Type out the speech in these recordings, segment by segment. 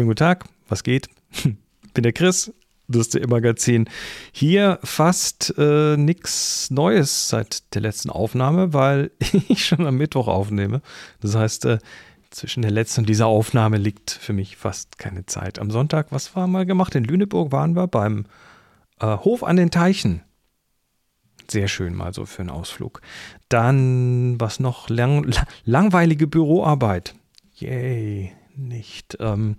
Schönen guten Tag, was geht? Bin der Chris, das ist der Magazin. Hier fast äh, nichts Neues seit der letzten Aufnahme, weil ich schon am Mittwoch aufnehme. Das heißt, äh, zwischen der letzten und dieser Aufnahme liegt für mich fast keine Zeit. Am Sonntag, was war mal gemacht? In Lüneburg waren wir beim äh, Hof an den Teichen. Sehr schön mal so für einen Ausflug. Dann, was noch? Lang, langweilige Büroarbeit. Yay, nicht. Ähm,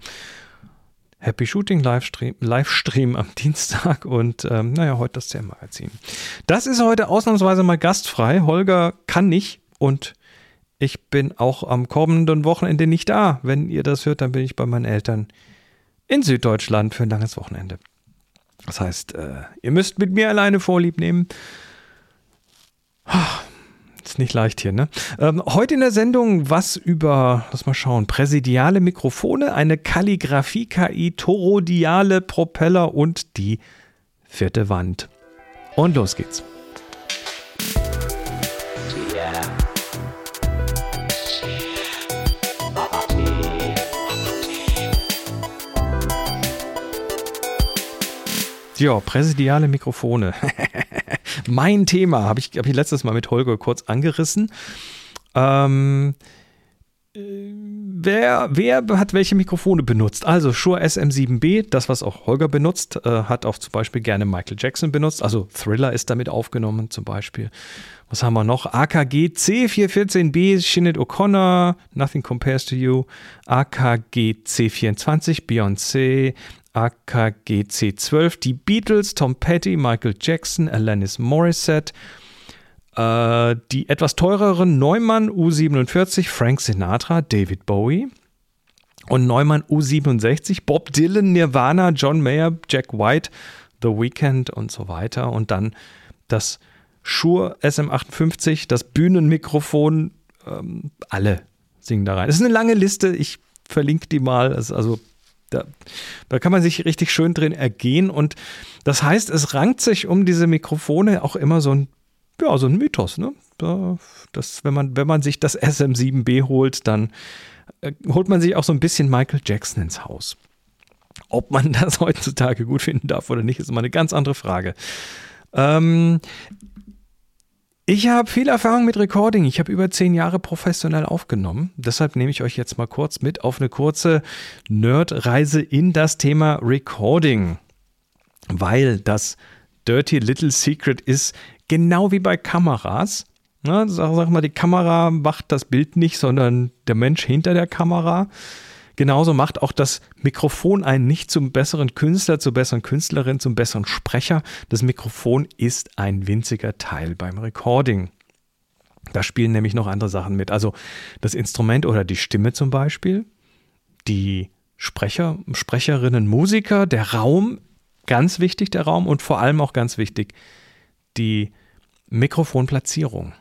Happy Shooting Livestream, Livestream am Dienstag und ähm, naja, heute das CM-Magazin. Das ist heute ausnahmsweise mal gastfrei. Holger kann nicht und ich bin auch am kommenden Wochenende nicht da. Wenn ihr das hört, dann bin ich bei meinen Eltern in Süddeutschland für ein langes Wochenende. Das heißt, äh, ihr müsst mit mir alleine Vorlieb nehmen. Ist nicht leicht hier, ne? Ähm, heute in der Sendung was über, lass mal schauen, präsidiale Mikrofone, eine Kalligraphie-KI, torodiale Propeller und die vierte Wand. Und los geht's. Ja, präsidiale Mikrofone. mein Thema habe ich, hab ich letztes Mal mit Holger kurz angerissen. Ähm, äh, wer, wer hat welche Mikrofone benutzt? Also Shure SM7B, das was auch Holger benutzt, äh, hat auch zum Beispiel gerne Michael Jackson benutzt. Also Thriller ist damit aufgenommen zum Beispiel. Was haben wir noch? AKG C414B, Shinnet O'Connor, Nothing Compares to You. AKG C24, Beyoncé, AKG C12, die Beatles, Tom Petty, Michael Jackson, Alanis Morissette, äh, die etwas teureren Neumann U47, Frank Sinatra, David Bowie und Neumann U67, Bob Dylan, Nirvana, John Mayer, Jack White, The Weeknd und so weiter. Und dann das Shure SM58, das Bühnenmikrofon, ähm, alle singen da rein. Es ist eine lange Liste, ich verlinke die mal. Also da, da kann man sich richtig schön drin ergehen. Und das heißt, es rankt sich um diese Mikrofone auch immer so ein, ja, so ein Mythos. Ne? Das, wenn, man, wenn man sich das SM7B holt, dann äh, holt man sich auch so ein bisschen Michael Jackson ins Haus. Ob man das heutzutage gut finden darf oder nicht, ist immer eine ganz andere Frage. Ähm, ich habe viel Erfahrung mit Recording. Ich habe über zehn Jahre professionell aufgenommen. Deshalb nehme ich euch jetzt mal kurz mit auf eine kurze Nerdreise in das Thema Recording. Weil das Dirty Little Secret ist, genau wie bei Kameras. Na, sag, sag mal, die Kamera macht das Bild nicht, sondern der Mensch hinter der Kamera. Genauso macht auch das Mikrofon einen nicht zum besseren Künstler, zur besseren Künstlerin, zum besseren Sprecher. Das Mikrofon ist ein winziger Teil beim Recording. Da spielen nämlich noch andere Sachen mit. Also das Instrument oder die Stimme zum Beispiel, die Sprecher, Sprecherinnen, Musiker, der Raum, ganz wichtig der Raum und vor allem auch ganz wichtig die Mikrofonplatzierung.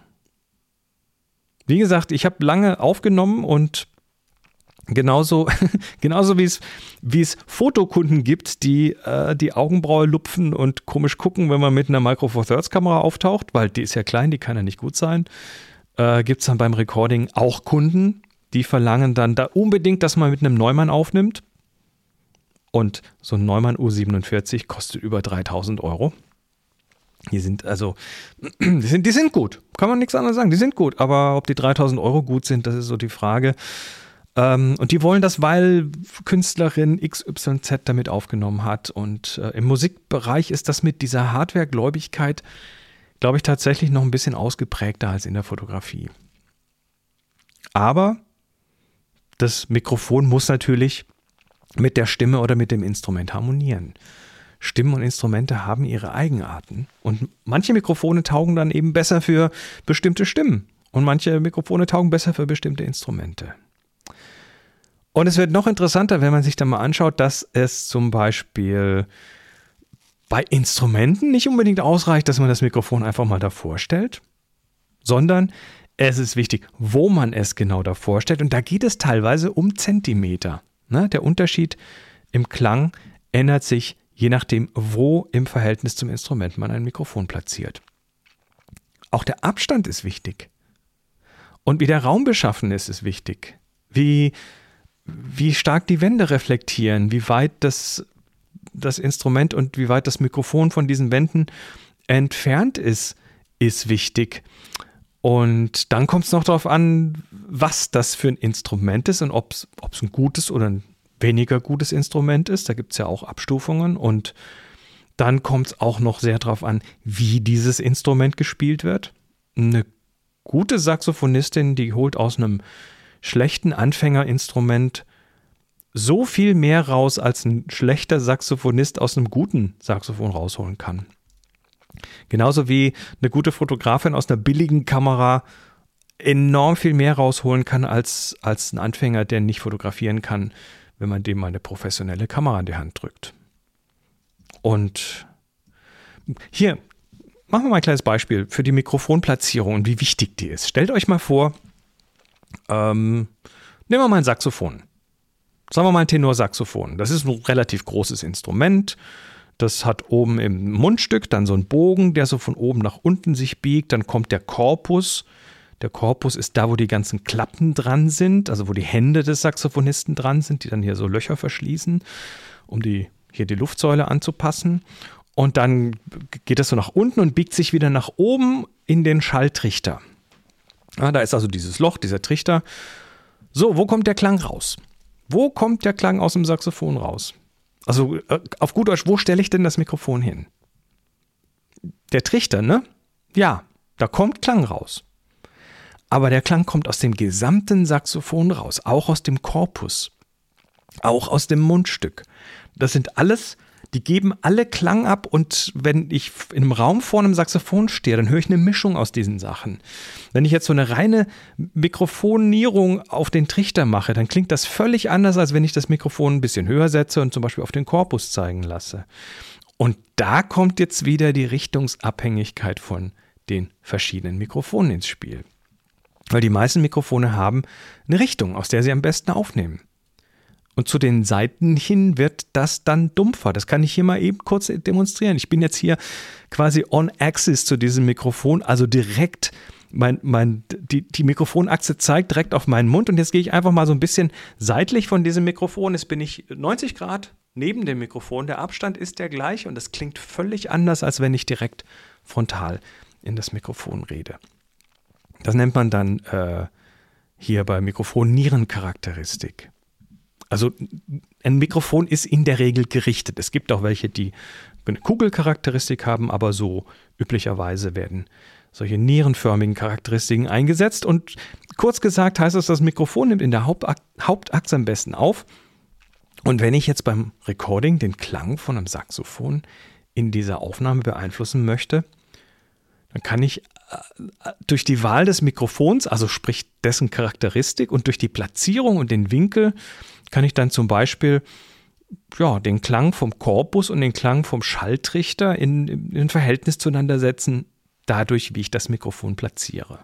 Wie gesagt, ich habe lange aufgenommen und Genauso, genauso wie es, wie es Fotokunden gibt, die äh, die Augenbraue lupfen und komisch gucken, wenn man mit einer Micro Four Thirds Kamera auftaucht, weil die ist ja klein, die kann ja nicht gut sein. Äh, gibt es dann beim Recording auch Kunden, die verlangen dann da unbedingt, dass man mit einem Neumann aufnimmt. Und so ein Neumann U47 kostet über 3000 Euro. Die sind also, die sind, die sind gut. Kann man nichts anderes sagen. Die sind gut. Aber ob die 3000 Euro gut sind, das ist so die Frage. Ähm, und die wollen das, weil Künstlerin XYZ damit aufgenommen hat. Und äh, im Musikbereich ist das mit dieser Hardware-Gläubigkeit, glaube ich, tatsächlich noch ein bisschen ausgeprägter als in der Fotografie. Aber das Mikrofon muss natürlich mit der Stimme oder mit dem Instrument harmonieren. Stimmen und Instrumente haben ihre Eigenarten. Und manche Mikrofone taugen dann eben besser für bestimmte Stimmen. Und manche Mikrofone taugen besser für bestimmte Instrumente. Und es wird noch interessanter, wenn man sich dann mal anschaut, dass es zum Beispiel bei Instrumenten nicht unbedingt ausreicht, dass man das Mikrofon einfach mal davor stellt, sondern es ist wichtig, wo man es genau davor stellt. Und da geht es teilweise um Zentimeter. Ne? Der Unterschied im Klang ändert sich je nachdem, wo im Verhältnis zum Instrument man ein Mikrofon platziert. Auch der Abstand ist wichtig. Und wie der Raum beschaffen ist, ist wichtig. Wie wie stark die Wände reflektieren, wie weit das, das Instrument und wie weit das Mikrofon von diesen Wänden entfernt ist, ist wichtig. Und dann kommt es noch darauf an, was das für ein Instrument ist und ob es ein gutes oder ein weniger gutes Instrument ist. Da gibt es ja auch Abstufungen. Und dann kommt es auch noch sehr darauf an, wie dieses Instrument gespielt wird. Eine gute Saxophonistin, die holt aus einem schlechten Anfängerinstrument so viel mehr raus, als ein schlechter Saxophonist aus einem guten Saxophon rausholen kann. Genauso wie eine gute Fotografin aus einer billigen Kamera enorm viel mehr rausholen kann als, als ein Anfänger, der nicht fotografieren kann, wenn man dem mal eine professionelle Kamera in die Hand drückt. Und hier, machen wir mal ein kleines Beispiel für die Mikrofonplatzierung und wie wichtig die ist. Stellt euch mal vor, ähm, nehmen wir mal ein Saxophon. Sagen wir mal ein Tenorsaxophon. Das ist ein relativ großes Instrument. Das hat oben im Mundstück dann so einen Bogen, der so von oben nach unten sich biegt. Dann kommt der Korpus. Der Korpus ist da, wo die ganzen Klappen dran sind, also wo die Hände des Saxophonisten dran sind, die dann hier so Löcher verschließen, um die, hier die Luftsäule anzupassen. Und dann geht das so nach unten und biegt sich wieder nach oben in den Schalltrichter. Ja, da ist also dieses Loch, dieser Trichter. So, wo kommt der Klang raus? Wo kommt der Klang aus dem Saxophon raus? Also äh, auf gut Deutsch, wo stelle ich denn das Mikrofon hin? Der Trichter, ne? Ja, da kommt Klang raus. Aber der Klang kommt aus dem gesamten Saxophon raus, auch aus dem Korpus, auch aus dem Mundstück. Das sind alles die geben alle Klang ab und wenn ich in einem Raum vor einem Saxophon stehe, dann höre ich eine Mischung aus diesen Sachen. Wenn ich jetzt so eine reine Mikrofonierung auf den Trichter mache, dann klingt das völlig anders, als wenn ich das Mikrofon ein bisschen höher setze und zum Beispiel auf den Korpus zeigen lasse. Und da kommt jetzt wieder die Richtungsabhängigkeit von den verschiedenen Mikrofonen ins Spiel. Weil die meisten Mikrofone haben eine Richtung, aus der sie am besten aufnehmen. Und zu den Seiten hin wird das dann dumpfer. Das kann ich hier mal eben kurz demonstrieren. Ich bin jetzt hier quasi on axis zu diesem Mikrofon, also direkt mein, mein, die, die Mikrofonachse zeigt direkt auf meinen Mund und jetzt gehe ich einfach mal so ein bisschen seitlich von diesem Mikrofon. Jetzt bin ich 90 Grad neben dem Mikrofon. Der Abstand ist der gleiche und das klingt völlig anders, als wenn ich direkt frontal in das Mikrofon rede. Das nennt man dann äh, hier bei Mikrofon Nierencharakteristik. Also ein Mikrofon ist in der Regel gerichtet. Es gibt auch welche, die eine Kugelcharakteristik haben, aber so üblicherweise werden solche nierenförmigen Charakteristiken eingesetzt. Und kurz gesagt heißt es, das Mikrofon nimmt in der Hauptachse am besten auf. Und wenn ich jetzt beim Recording den Klang von einem Saxophon in dieser Aufnahme beeinflussen möchte, dann kann ich durch die Wahl des Mikrofons, also sprich dessen Charakteristik und durch die Platzierung und den Winkel kann ich dann zum Beispiel ja, den Klang vom Korpus und den Klang vom Schalltrichter in, in Verhältnis zueinander setzen, dadurch, wie ich das Mikrofon platziere.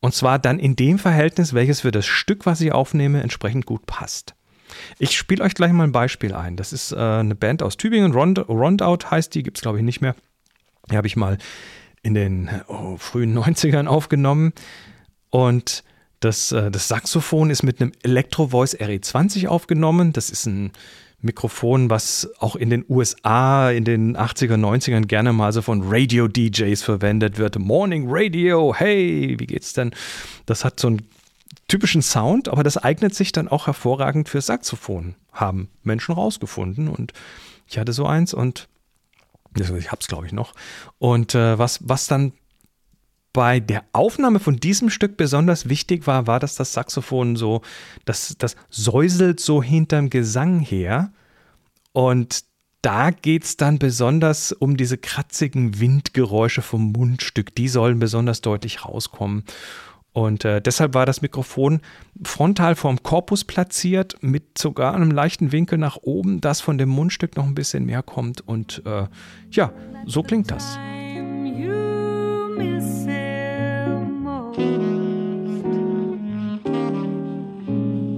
Und zwar dann in dem Verhältnis, welches für das Stück, was ich aufnehme, entsprechend gut passt. Ich spiele euch gleich mal ein Beispiel ein. Das ist äh, eine Band aus Tübingen, Rond Rondout heißt die, gibt es glaube ich nicht mehr. Die habe ich mal in den oh, frühen 90ern aufgenommen. Und das, äh, das Saxophon ist mit einem Electro Voice RE20 aufgenommen. Das ist ein Mikrofon, was auch in den USA in den 80er, 90ern gerne mal so von Radio-DJs verwendet wird. Morning Radio, hey, wie geht's denn? Das hat so einen typischen Sound, aber das eignet sich dann auch hervorragend für Saxophon. Haben Menschen rausgefunden und ich hatte so eins und ich hab's glaube ich noch. Und äh, was, was dann bei der Aufnahme von diesem Stück besonders wichtig war, war, dass das Saxophon so, das, das säuselt so hinterm Gesang her. Und da geht es dann besonders um diese kratzigen Windgeräusche vom Mundstück. Die sollen besonders deutlich rauskommen. Und äh, deshalb war das Mikrofon frontal vorm Korpus platziert, mit sogar einem leichten Winkel nach oben, dass von dem Mundstück noch ein bisschen mehr kommt. Und äh, ja, so klingt das.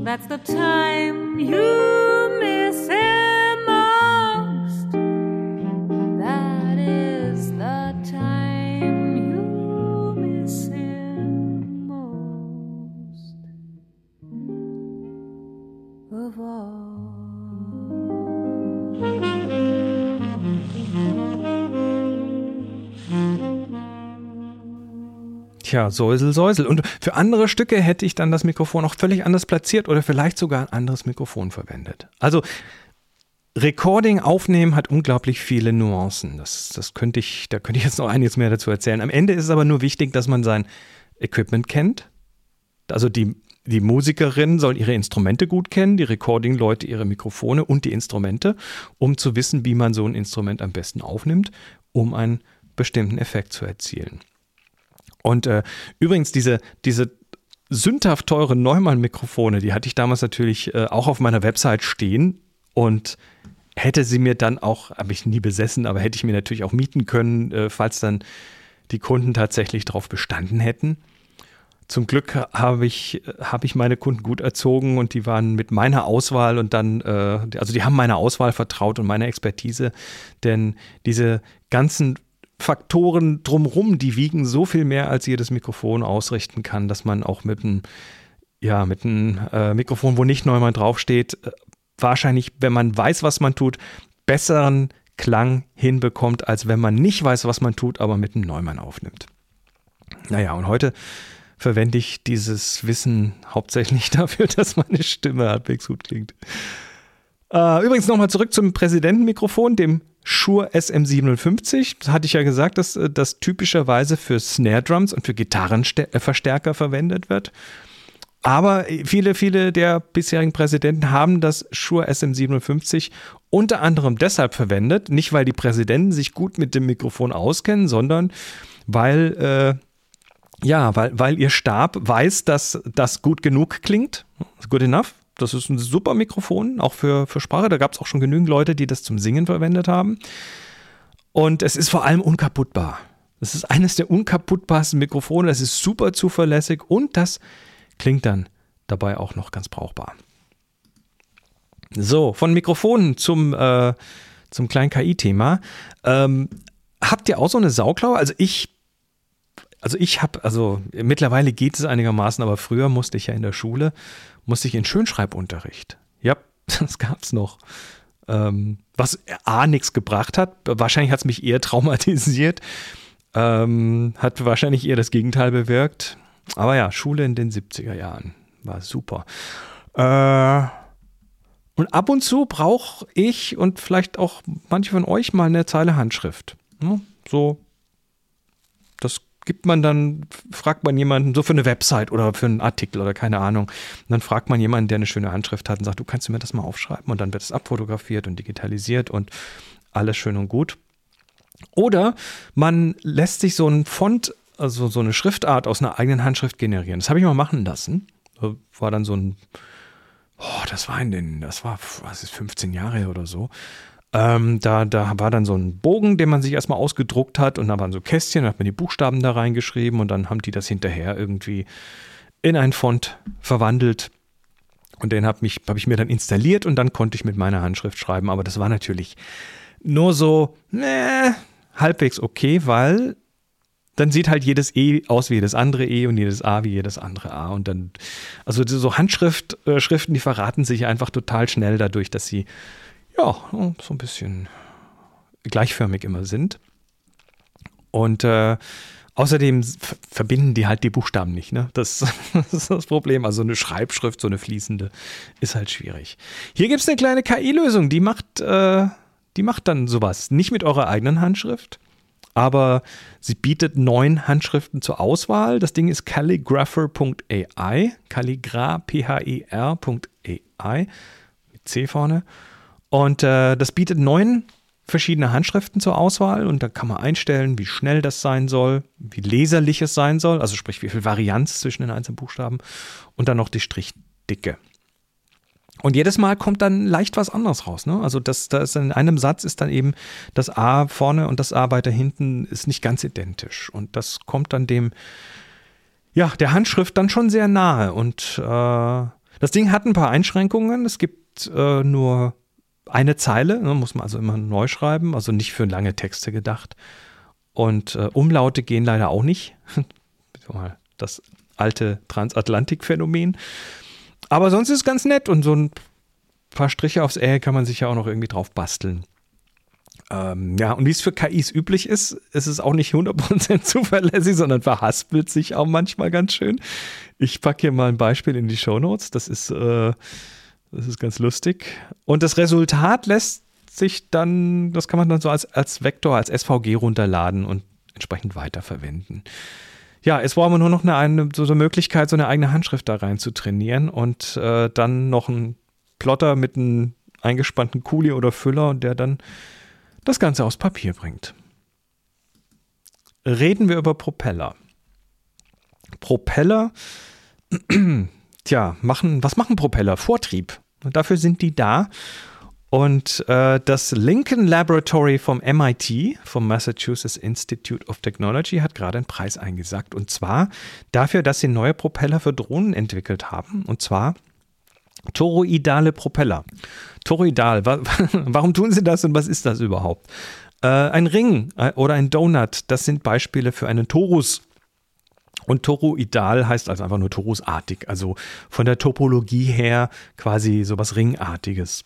That's the time you Tja, Säusel, Säusel. Und für andere Stücke hätte ich dann das Mikrofon auch völlig anders platziert oder vielleicht sogar ein anderes Mikrofon verwendet. Also Recording aufnehmen hat unglaublich viele Nuancen. Das, das könnte ich, da könnte ich jetzt noch einiges mehr dazu erzählen. Am Ende ist es aber nur wichtig, dass man sein Equipment kennt. Also die, die Musikerin soll ihre Instrumente gut kennen, die Recording-Leute ihre Mikrofone und die Instrumente, um zu wissen, wie man so ein Instrument am besten aufnimmt, um einen bestimmten Effekt zu erzielen. Und äh, übrigens, diese, diese sündhaft teuren Neumann-Mikrofone, die hatte ich damals natürlich äh, auch auf meiner Website stehen und hätte sie mir dann auch, habe ich nie besessen, aber hätte ich mir natürlich auch mieten können, äh, falls dann die Kunden tatsächlich darauf bestanden hätten. Zum Glück habe ich, hab ich meine Kunden gut erzogen und die waren mit meiner Auswahl und dann, äh, also die haben meiner Auswahl vertraut und meiner Expertise, denn diese ganzen Faktoren drumherum, die wiegen so viel mehr, als jedes Mikrofon ausrichten kann, dass man auch mit einem, ja, mit einem äh, Mikrofon, wo nicht Neumann draufsteht, äh, wahrscheinlich, wenn man weiß, was man tut, besseren Klang hinbekommt, als wenn man nicht weiß, was man tut, aber mit einem Neumann aufnimmt. Naja, und heute verwende ich dieses Wissen hauptsächlich dafür, dass meine Stimme halbwegs gut klingt. Äh, übrigens nochmal zurück zum Präsidentenmikrofon, dem Shure SM57. Das hatte ich ja gesagt, dass äh, das typischerweise für Snare Drums und für Gitarrenverstärker verwendet wird. Aber viele, viele der bisherigen Präsidenten haben das Shure SM57 unter anderem deshalb verwendet, nicht weil die Präsidenten sich gut mit dem Mikrofon auskennen, sondern weil, äh, ja, weil, weil ihr Stab weiß, dass das gut genug klingt. Good enough. Das ist ein super Mikrofon, auch für, für Sprache. Da gab es auch schon genügend Leute, die das zum Singen verwendet haben. Und es ist vor allem unkaputtbar. Das ist eines der unkaputtbarsten Mikrofone. Das ist super zuverlässig und das Klingt dann dabei auch noch ganz brauchbar. So, von Mikrofonen zum, äh, zum kleinen KI-Thema. Ähm, habt ihr auch so eine Sauklaue? Also ich, also ich habe, also mittlerweile geht es einigermaßen, aber früher musste ich ja in der Schule, musste ich in Schönschreibunterricht. Ja, das gab es noch. Ähm, was A nichts gebracht hat. Wahrscheinlich hat es mich eher traumatisiert. Ähm, hat wahrscheinlich eher das Gegenteil bewirkt. Aber ja, Schule in den 70er Jahren war super. Äh, und ab und zu brauche ich und vielleicht auch manche von euch mal eine Zeile Handschrift. Ne? So, das gibt man dann, fragt man jemanden, so für eine Website oder für einen Artikel oder keine Ahnung. Und dann fragt man jemanden, der eine schöne Handschrift hat und sagt, du kannst du mir das mal aufschreiben und dann wird es abfotografiert und digitalisiert und alles schön und gut. Oder man lässt sich so einen Font also so eine Schriftart aus einer eigenen Handschrift generieren. Das habe ich mal machen lassen. War dann so ein, oh, das war in den, das war, was ist, 15 Jahre oder so. Ähm, da, da war dann so ein Bogen, den man sich erstmal ausgedruckt hat und da waren so Kästchen, da hat man die Buchstaben da reingeschrieben und dann haben die das hinterher irgendwie in ein Font verwandelt. Und den habe hab ich mir dann installiert und dann konnte ich mit meiner Handschrift schreiben. Aber das war natürlich nur so, ne, halbwegs okay, weil dann sieht halt jedes E aus wie jedes andere E und jedes A wie jedes andere A. Und dann, also so Handschriften, äh, die verraten sich einfach total schnell dadurch, dass sie ja so ein bisschen gleichförmig immer sind. Und äh, außerdem verbinden die halt die Buchstaben nicht. Ne? Das, das, ist das Problem. Also eine Schreibschrift, so eine fließende, ist halt schwierig. Hier gibt es eine kleine KI-Lösung, die macht, äh, die macht dann sowas. Nicht mit eurer eigenen Handschrift, aber sie bietet neun Handschriften zur Auswahl. Das Ding ist calligrapher.ai, calligra, P-H-I-R.ai, mit C vorne. Und äh, das bietet neun verschiedene Handschriften zur Auswahl und da kann man einstellen, wie schnell das sein soll, wie leserlich es sein soll, also sprich, wie viel Varianz zwischen den einzelnen Buchstaben und dann noch die Strichdicke. Und jedes Mal kommt dann leicht was anderes raus. Ne? Also das, das in einem Satz ist dann eben das A vorne und das A weiter hinten ist nicht ganz identisch. Und das kommt dann dem, ja, der Handschrift dann schon sehr nahe. Und äh, das Ding hat ein paar Einschränkungen. Es gibt äh, nur eine Zeile, ne, muss man also immer neu schreiben, also nicht für lange Texte gedacht. Und äh, Umlaute gehen leider auch nicht. das alte Transatlantik-Phänomen. Aber sonst ist es ganz nett und so ein paar Striche aufs Ä kann man sich ja auch noch irgendwie drauf basteln. Ähm, ja, und wie es für KIs üblich ist, ist es auch nicht 100% zuverlässig, sondern verhaspelt sich auch manchmal ganz schön. Ich packe hier mal ein Beispiel in die Show Notes. Das ist, äh, das ist ganz lustig. Und das Resultat lässt sich dann, das kann man dann so als, als Vektor, als SVG runterladen und entsprechend weiterverwenden. Ja, es brauchen wir nur noch eine, eine, so eine Möglichkeit, so eine eigene Handschrift da rein zu trainieren und äh, dann noch ein Plotter mit einem eingespannten Kuli oder Füller, der dann das Ganze aus Papier bringt. Reden wir über Propeller. Propeller, tja, machen, was machen Propeller? Vortrieb. Und dafür sind die da. Und äh, das Lincoln Laboratory vom MIT, vom Massachusetts Institute of Technology, hat gerade einen Preis eingesagt. Und zwar dafür, dass sie neue Propeller für Drohnen entwickelt haben. Und zwar toroidale Propeller. Toroidal, warum tun sie das und was ist das überhaupt? Äh, ein Ring äh, oder ein Donut, das sind Beispiele für einen Torus. Und toroidal heißt also einfach nur torusartig, also von der Topologie her quasi sowas Ringartiges.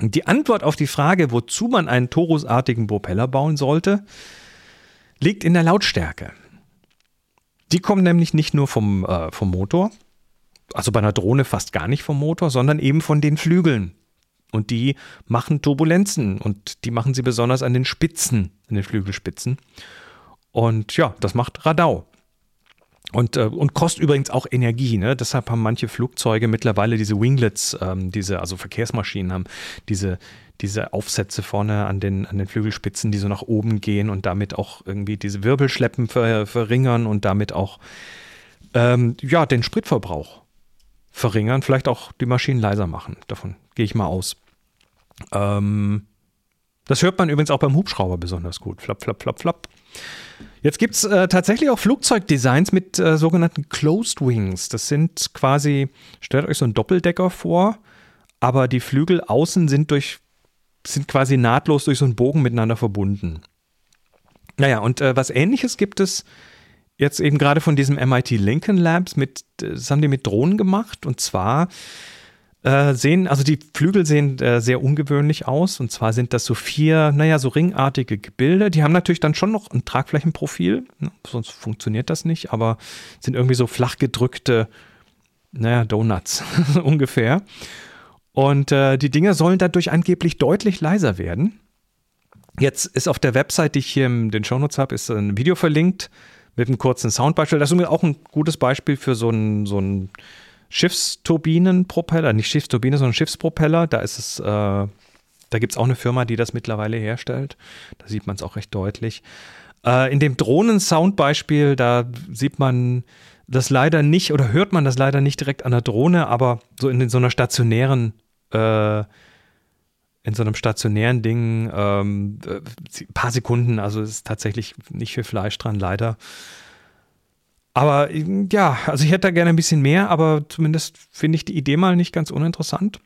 Die Antwort auf die Frage, wozu man einen torusartigen Propeller bauen sollte, liegt in der Lautstärke. Die kommen nämlich nicht nur vom, äh, vom Motor, also bei einer Drohne fast gar nicht vom Motor, sondern eben von den Flügeln. Und die machen Turbulenzen und die machen sie besonders an den Spitzen, an den Flügelspitzen. Und ja, das macht Radau. Und, äh, und kostet übrigens auch Energie. Ne? Deshalb haben manche Flugzeuge mittlerweile diese Winglets, ähm, diese, also Verkehrsmaschinen haben diese, diese Aufsätze vorne an den, an den Flügelspitzen, die so nach oben gehen und damit auch irgendwie diese Wirbelschleppen ver, verringern und damit auch ähm, ja, den Spritverbrauch verringern, vielleicht auch die Maschinen leiser machen. Davon gehe ich mal aus. Ähm, das hört man übrigens auch beim Hubschrauber besonders gut. Flap, flap, flap, flap. Jetzt gibt es äh, tatsächlich auch Flugzeugdesigns mit äh, sogenannten Closed Wings. Das sind quasi, stellt euch so einen Doppeldecker vor, aber die Flügel außen sind durch, sind quasi nahtlos durch so einen Bogen miteinander verbunden. Naja, und äh, was ähnliches gibt es jetzt eben gerade von diesem MIT Lincoln Labs mit, das haben die mit Drohnen gemacht und zwar äh, sehen, also die Flügel sehen äh, sehr ungewöhnlich aus und zwar sind das so vier, naja, so ringartige Gebilde. Die haben natürlich dann schon noch ein Tragflächenprofil, ne? sonst funktioniert das nicht, aber sind irgendwie so flach gedrückte, naja, Donuts ungefähr. Und äh, die Dinger sollen dadurch angeblich deutlich leiser werden. Jetzt ist auf der Website, die ich hier in den Shownotes habe, ist ein Video verlinkt mit einem kurzen Soundbeispiel. Das ist auch ein gutes Beispiel für so einen so Schiffsturbinenpropeller, nicht Schiffsturbine, sondern Schiffspropeller. Da ist es, äh, da gibt es auch eine Firma, die das mittlerweile herstellt. Da sieht man es auch recht deutlich. Äh, in dem Drohnen-Soundbeispiel, da sieht man das leider nicht oder hört man das leider nicht direkt an der Drohne, aber so in, in so einer stationären äh, in so einem stationären Ding ähm, ein äh, paar Sekunden, also ist tatsächlich nicht viel Fleisch dran, leider. Aber ja, also ich hätte da gerne ein bisschen mehr, aber zumindest finde ich die Idee mal nicht ganz uninteressant.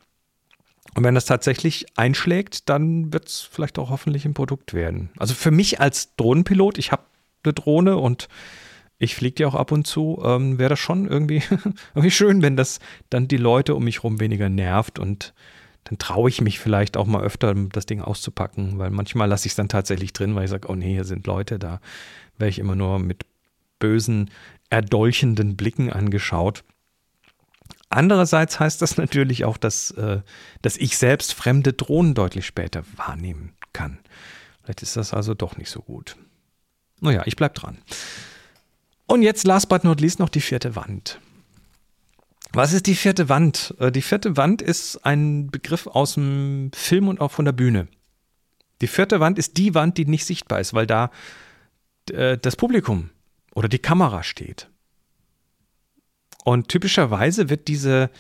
Und wenn das tatsächlich einschlägt, dann wird es vielleicht auch hoffentlich ein Produkt werden. Also für mich als Drohnenpilot, ich habe eine Drohne und ich fliege die auch ab und zu, ähm, wäre das schon irgendwie, irgendwie schön, wenn das dann die Leute um mich herum weniger nervt und dann traue ich mich vielleicht auch mal öfter, das Ding auszupacken, weil manchmal lasse ich es dann tatsächlich drin, weil ich sage, oh nee, hier sind Leute, da wäre ich immer nur mit bösen, erdolchenden Blicken angeschaut. Andererseits heißt das natürlich auch, dass, äh, dass ich selbst fremde Drohnen deutlich später wahrnehmen kann. Vielleicht ist das also doch nicht so gut. Naja, ich bleib dran. Und jetzt, last but not least, noch die vierte Wand. Was ist die vierte Wand? Äh, die vierte Wand ist ein Begriff aus dem Film und auch von der Bühne. Die vierte Wand ist die Wand, die nicht sichtbar ist, weil da äh, das Publikum oder die Kamera steht. Und typischerweise wird diese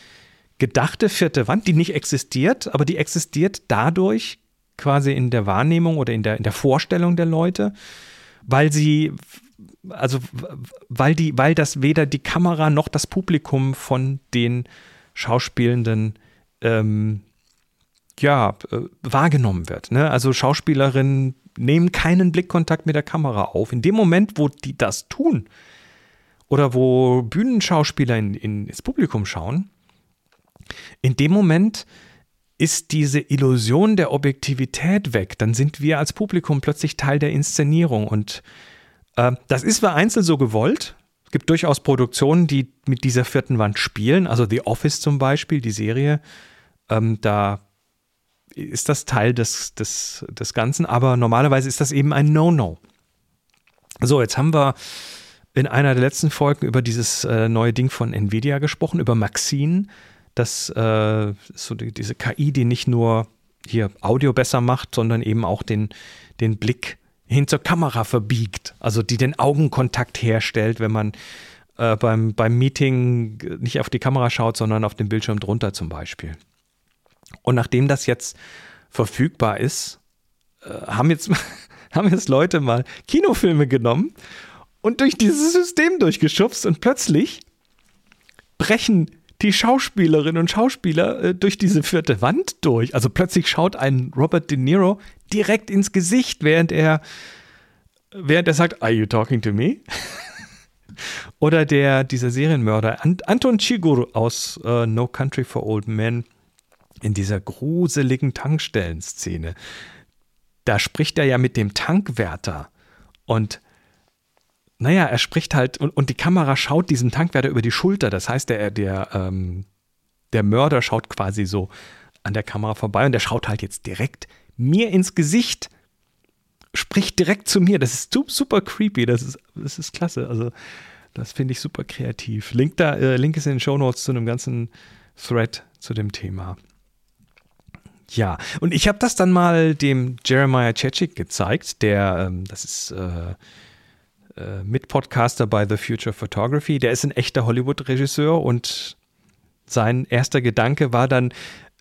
gedachte vierte Wand, die nicht existiert, aber die existiert dadurch quasi in der Wahrnehmung oder in der, in der Vorstellung der Leute, weil sie also weil die, weil das weder die Kamera noch das Publikum von den Schauspielenden ähm, ja, äh, wahrgenommen wird. Ne? Also Schauspielerinnen nehmen keinen Blickkontakt mit der Kamera auf. In dem Moment, wo die das tun oder wo Bühnenschauspieler in, in, ins Publikum schauen, in dem Moment ist diese Illusion der Objektivität weg. Dann sind wir als Publikum plötzlich Teil der Inszenierung. Und äh, das ist vereinzelt so gewollt. Es gibt durchaus Produktionen, die mit dieser vierten Wand spielen. Also The Office zum Beispiel, die Serie. Ähm, da ist das Teil des, des, des Ganzen. Aber normalerweise ist das eben ein No-No. So, jetzt haben wir in einer der letzten Folgen über dieses äh, neue Ding von Nvidia gesprochen, über Maxine. Das äh, so die, diese KI, die nicht nur hier Audio besser macht, sondern eben auch den, den Blick hin zur Kamera verbiegt. Also die den Augenkontakt herstellt, wenn man äh, beim, beim Meeting nicht auf die Kamera schaut, sondern auf den Bildschirm drunter zum Beispiel. Und nachdem das jetzt verfügbar ist, äh, haben jetzt haben jetzt Leute mal Kinofilme genommen und durch dieses System durchgeschubst und plötzlich brechen die Schauspielerinnen und Schauspieler äh, durch diese vierte Wand durch. Also plötzlich schaut ein Robert De Niro direkt ins Gesicht, während er, während er sagt, Are you talking to me? Oder der, dieser Serienmörder Ant Anton Chigur aus äh, No Country for Old Men in dieser gruseligen Tankstellenszene. Da spricht er ja mit dem Tankwärter und naja, er spricht halt und, und die Kamera schaut diesem Tankwärter über die Schulter. Das heißt, der, der, ähm, der Mörder schaut quasi so an der Kamera vorbei und der schaut halt jetzt direkt mir ins Gesicht, spricht direkt zu mir. Das ist super creepy, das ist, das ist klasse. Also, das finde ich super kreativ. Link, da, äh, Link ist in den Show Notes zu einem ganzen Thread zu dem Thema. Ja, und ich habe das dann mal dem Jeremiah Chechik gezeigt, der, ähm, das ist äh, äh, Mitpodcaster bei The Future Photography. Der ist ein echter Hollywood-Regisseur und sein erster Gedanke war dann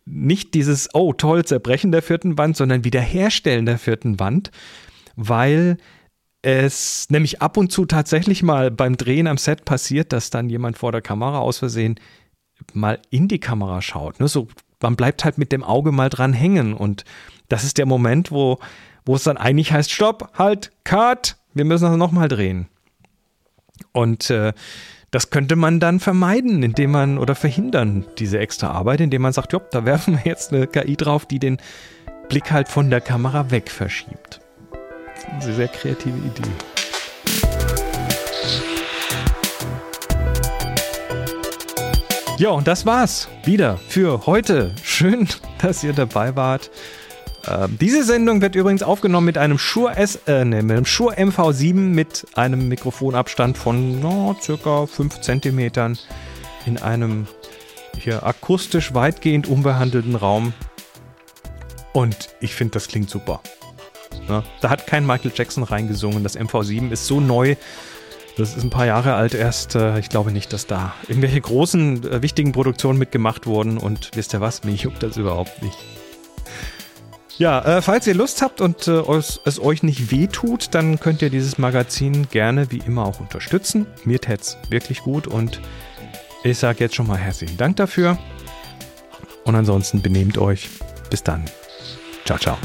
nicht dieses, oh toll, Zerbrechen der vierten Wand, sondern Wiederherstellen der vierten Wand, weil es nämlich ab und zu tatsächlich mal beim Drehen am Set passiert, dass dann jemand vor der Kamera aus Versehen mal in die Kamera schaut. Ne? So, man bleibt halt mit dem Auge mal dran hängen und das ist der Moment, wo, wo es dann eigentlich heißt, stopp, halt, cut, wir müssen das nochmal drehen. Und äh, das könnte man dann vermeiden, indem man oder verhindern diese extra Arbeit, indem man sagt, da werfen wir jetzt eine KI drauf, die den Blick halt von der Kamera weg verschiebt. Eine sehr kreative Idee. Ja, und das war's wieder für heute. Schön, dass ihr dabei wart. Ähm, diese Sendung wird übrigens aufgenommen mit einem Shure S, äh, ne, mit einem Shure MV7 mit einem Mikrofonabstand von no, circa 5 cm in einem hier akustisch weitgehend unbehandelten Raum. Und ich finde, das klingt super. Ja, da hat kein Michael Jackson reingesungen. Das MV7 ist so neu. Das ist ein paar Jahre alt erst. Äh, ich glaube nicht, dass da irgendwelche großen, äh, wichtigen Produktionen mitgemacht wurden. Und wisst ihr was? Mich juckt das überhaupt nicht. Ja, äh, falls ihr Lust habt und äh, es euch nicht wehtut, dann könnt ihr dieses Magazin gerne wie immer auch unterstützen. Mir tät's wirklich gut und ich sage jetzt schon mal herzlichen Dank dafür. Und ansonsten benehmt euch. Bis dann. Ciao, ciao.